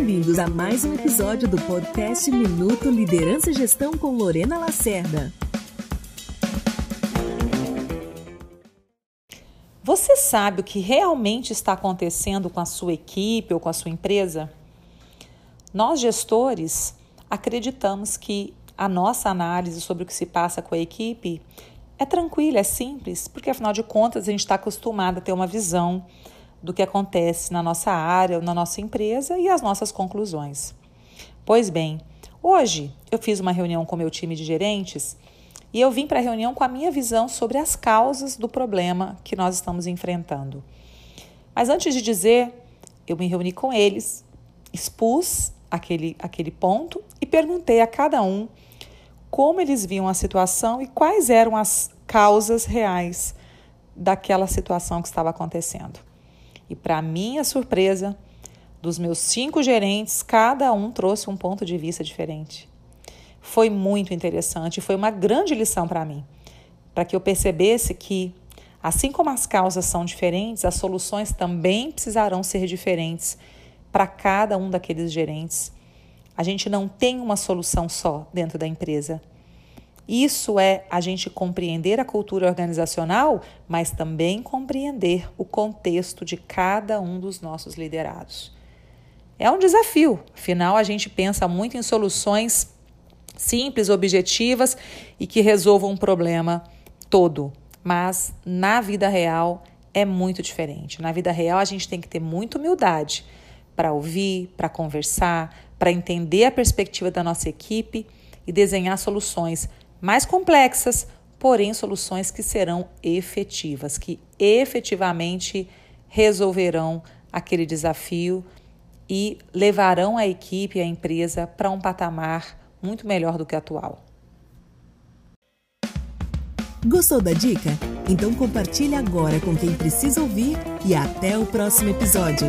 Bem-vindos a mais um episódio do podcast Minuto Liderança e Gestão com Lorena Lacerda. Você sabe o que realmente está acontecendo com a sua equipe ou com a sua empresa? Nós, gestores, acreditamos que a nossa análise sobre o que se passa com a equipe é tranquila, é simples, porque afinal de contas a gente está acostumado a ter uma visão do que acontece na nossa área ou na nossa empresa e as nossas conclusões. Pois bem, hoje eu fiz uma reunião com meu time de gerentes e eu vim para a reunião com a minha visão sobre as causas do problema que nós estamos enfrentando. Mas antes de dizer, eu me reuni com eles, expus aquele, aquele ponto e perguntei a cada um como eles viam a situação e quais eram as causas reais daquela situação que estava acontecendo. E, para minha surpresa, dos meus cinco gerentes, cada um trouxe um ponto de vista diferente. Foi muito interessante, foi uma grande lição para mim, para que eu percebesse que, assim como as causas são diferentes, as soluções também precisarão ser diferentes para cada um daqueles gerentes. A gente não tem uma solução só dentro da empresa. Isso é a gente compreender a cultura organizacional, mas também compreender o contexto de cada um dos nossos liderados. É um desafio, afinal, a gente pensa muito em soluções simples, objetivas e que resolvam um problema todo, mas na vida real é muito diferente. Na vida real, a gente tem que ter muita humildade para ouvir, para conversar, para entender a perspectiva da nossa equipe e desenhar soluções mais complexas, porém soluções que serão efetivas, que efetivamente resolverão aquele desafio e levarão a equipe e a empresa para um patamar muito melhor do que atual. Gostou da dica? Então compartilhe agora com quem precisa ouvir e até o próximo episódio.